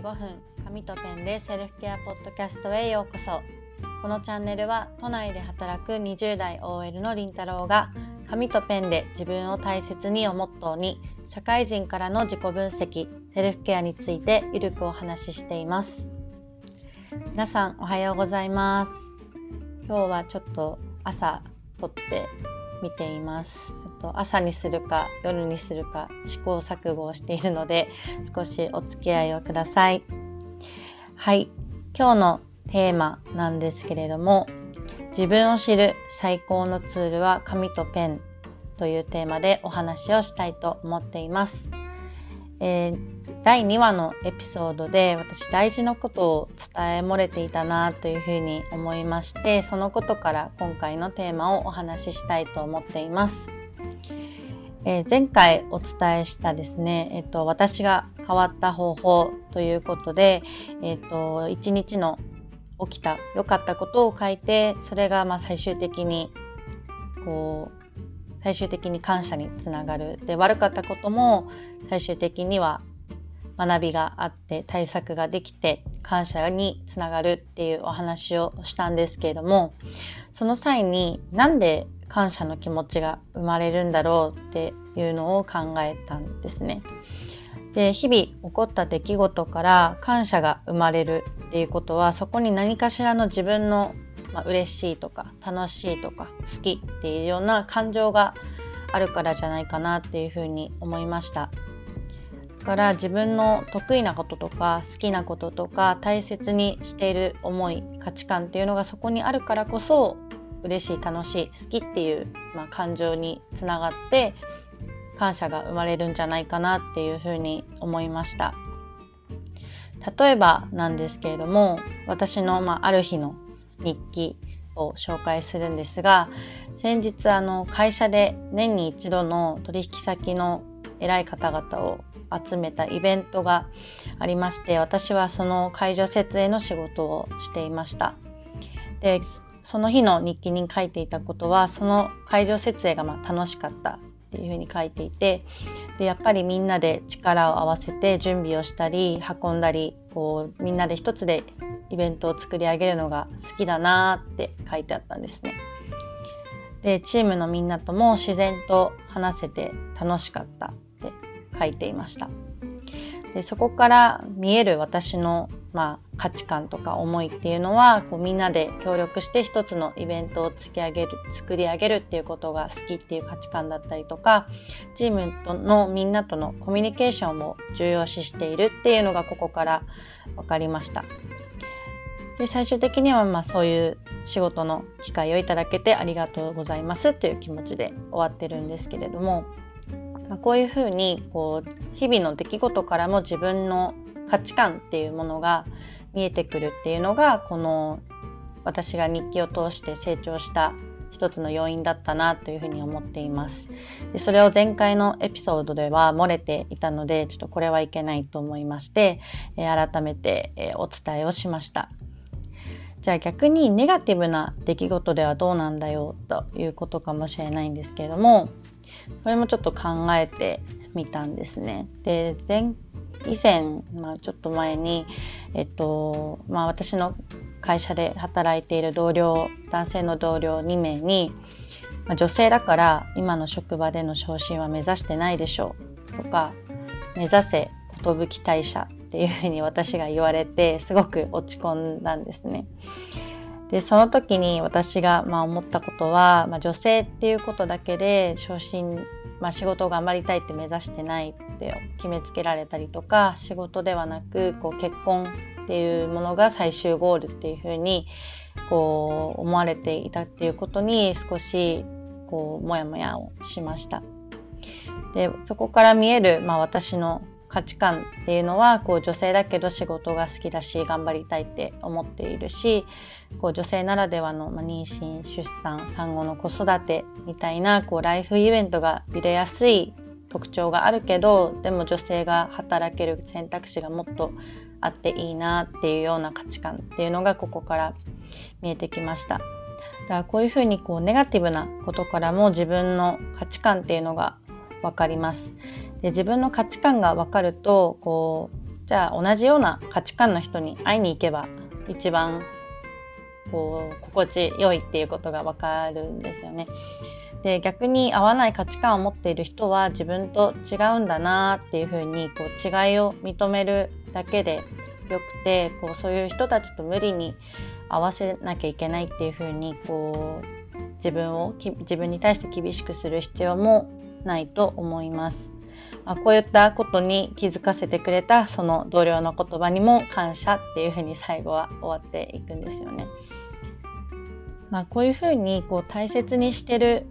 5分紙とペンでセルフケアポッドキャストへようこそ。このチャンネルは都内で働く20代 OL のりんたろうが紙とペンで自分を大切にをモットーに社会人からの自己分析セルフケアについてゆるくお話ししています。皆さんおはようございます。今日はちょっと朝撮って見ています。と朝にするか夜にするか試行錯誤をしているので少しお付き合いをください。はい、今日のテーマなんですけれども自分を知る最高のツールは紙とペンというテーマでお話をしたいと思っています。えー、第2話のエピソードで私大事なことを伝え漏れていたなというふうに思いましてそのことから今回のテーマをお話ししたいと思っています。えー、前回お伝えしたですね、えっ、と、私が変わった方法ということで、えっ、と、一日の起きた良かったことを書いて、それがまあ最終的に、こう、最終的に感謝につながる。で、悪かったことも最終的には学びがあって対策ができて感謝につながるっていうお話をしたんですけれどもその際になんで感謝の気持ちが生まれるんだろうっていうのを考えたんですね。で日々起こった出来事から感謝が生まれるっていうことはそこに何かしらの自分の、まあ、嬉しいとか楽しいとか好きっていうような感情があるからじゃないかなっていうふうに思いました。だから自分の得意なこととか好きなこととか大切にしている思い価値観っていうのがそこにあるからこそ嬉しい楽しい好きっていう、まあ、感情につながって感謝が生まれるんじゃないかなっていうふうに思いました。例えばなんですけれども私の、まあ、ある日の日記を紹介するんですが先日あの会社で年に一度の取引先の偉い方々を集めたイベントがありまして私はその会場設営の仕事をしていました。でその日の日記に書いていたことはその会場設営がま楽しかったっていうふうに書いていてでやっぱりみんなで力を合わせて準備をしたり運んだりこうみんなで一つでイベントを作り上げるのが好きだなって書いてあったんですね。でチームのみんなとも自然と話せて楽しかったって書いていました。でそこから見える私のまあ、価値観とか思いっていうのはこうみんなで協力して一つのイベントを突き上げる作り上げるっていうことが好きっていう価値観だったりとかチームのみんなとのコミュニケーションを重要視しているっていうのがここから分かりました。で最終的にはまあそういう仕事の機会をいただけてありがとうございますという気持ちで終わってるんですけれども、こういうふうにこう日々の出来事からも自分の価値観っていうものが見えてくるっていうのがこの私が日記を通して成長した一つの要因だったなというふうに思っています。でそれを前回のエピソードでは漏れていたのでちょっとこれはいけないと思いまして、え改めて、えお伝えをしました。じゃあ逆にネガティブな出来事ではどうなんだよということかもしれないんですけれどもそれもちょっと考えてみたんですねで前以前、まあ、ちょっと前に、えっとまあ、私の会社で働いている同僚男性の同僚2名に、まあ、女性だから今の職場での昇進は目指してないでしょうとか目指せ寿退社っていうふうに私が言われてすごく落ち込んだんですね。でその時に私がまあ思ったことは、まあ、女性っていうことだけで昇進まあ、仕事を頑張りたいって目指してないって決めつけられたりとか仕事ではなくこう結婚っていうものが最終ゴールっていうふうにこう思われていたっていうことに少しこうモヤモヤをしました。でそこから見える、まあ、私の価値観っていうのはこう女性だけど仕事が好きだし頑張りたいって思っているしこう女性ならではの、まあ、妊娠出産産後の子育てみたいなこうライフイベントが入れやすい特徴があるけどでも女性が働ける選択肢がもっとあっていいなっていうような価値観っていうのがここから見えてきました。だからこういうふうにこうネガティブなことからも自分の価値観っていうのが分かります。で自分の価値観が分かるとこうじゃあ同じような価値観の人に会いに行けば一番こう心地よいっていうことがわかるんですよね。で逆に合わない価値観を持っている人は自分と違うんだなっていうふうにこう違いを認めるだけでよくてこうそういう人たちと無理に合わせなきゃいけないっていうふうにこう自分を自分に対して厳しくする必要もないと思います。あ、こういったことに気づかせてくれたその同僚の言葉にも感謝っていうふうに最後は終わっていくんですよね。まあ、こういうふうにこう大切にしてる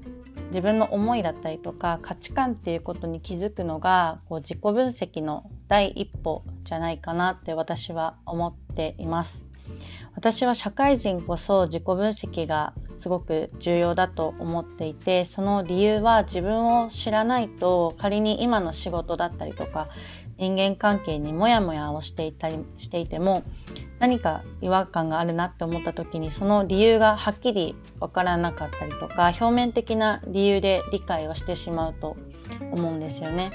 自分の思いだったりとか価値観っていうことに気づくのがこう自己分析の第一歩じゃないかなって私は思っています。私は社会人こそ自己分析がすごく重要だと思っていてその理由は自分を知らないと仮に今の仕事だったりとか人間関係にモヤモヤをしていたりしていても何か違和感があるなって思った時にその理由がはっきりわからなかったりとか表面的な理由で理解をしてしまうと思うんですよね。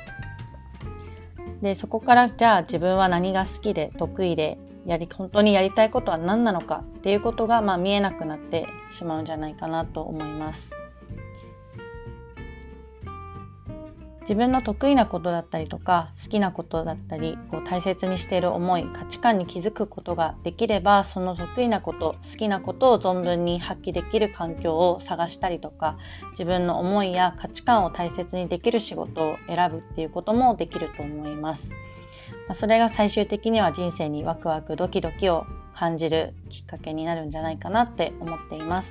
でそこからじゃあ自分は何が好きで得意でやり本当にやりたいことは何なのかっていうことが、まあ、見えなくなってしまうんじゃないかなと思います。自分の得意なことだったりとか好きなことだったりこう大切にしている思い価値観に気づくことができればその得意なこと好きなことを存分に発揮できる環境を探したりとか自分の思いや価値観を大切にできる仕事を選ぶっていうこともできると思います。まそれが最終的には人生にワクワクドキドキを感じるきっかけになるんじゃないかなって思っています。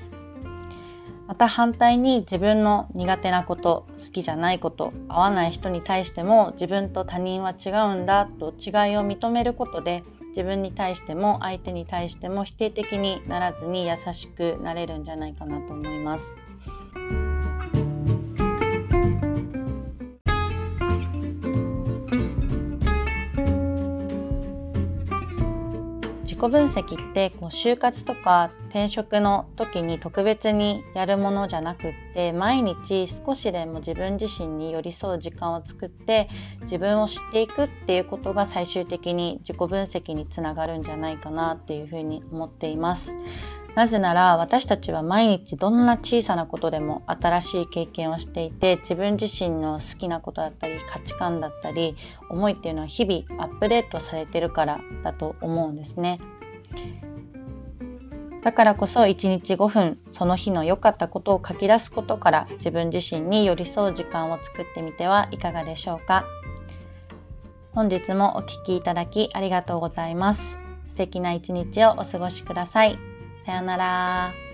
また反対に自分の苦手なこと好きじゃないこと合わない人に対しても自分と他人は違うんだと違いを認めることで自分に対しても相手に対しても否定的にならずに優しくなれるんじゃないかなと思います。己分析ってこう就活とか転職の時に特別にやるものじゃなくって毎日少しでも自分自身に寄り添う時間を作って自分を知っていくっていうことが最終的に自己分析につながるんじゃないかなっていうふうに思っています。なぜなら私たちは毎日どんな小さなことでも新しい経験をしていて自分自身の好きなことだったり価値観だったり思いっていうのは日々アップデートされてるからだと思うんですね。だからこそ1日5分その日の良かったことを書き出すことから自分自身に寄り添う時間を作ってみてはいかがでしょうか本日もお聴きいただきありがとうございます。素敵な一日をお過ごしください。さようなら。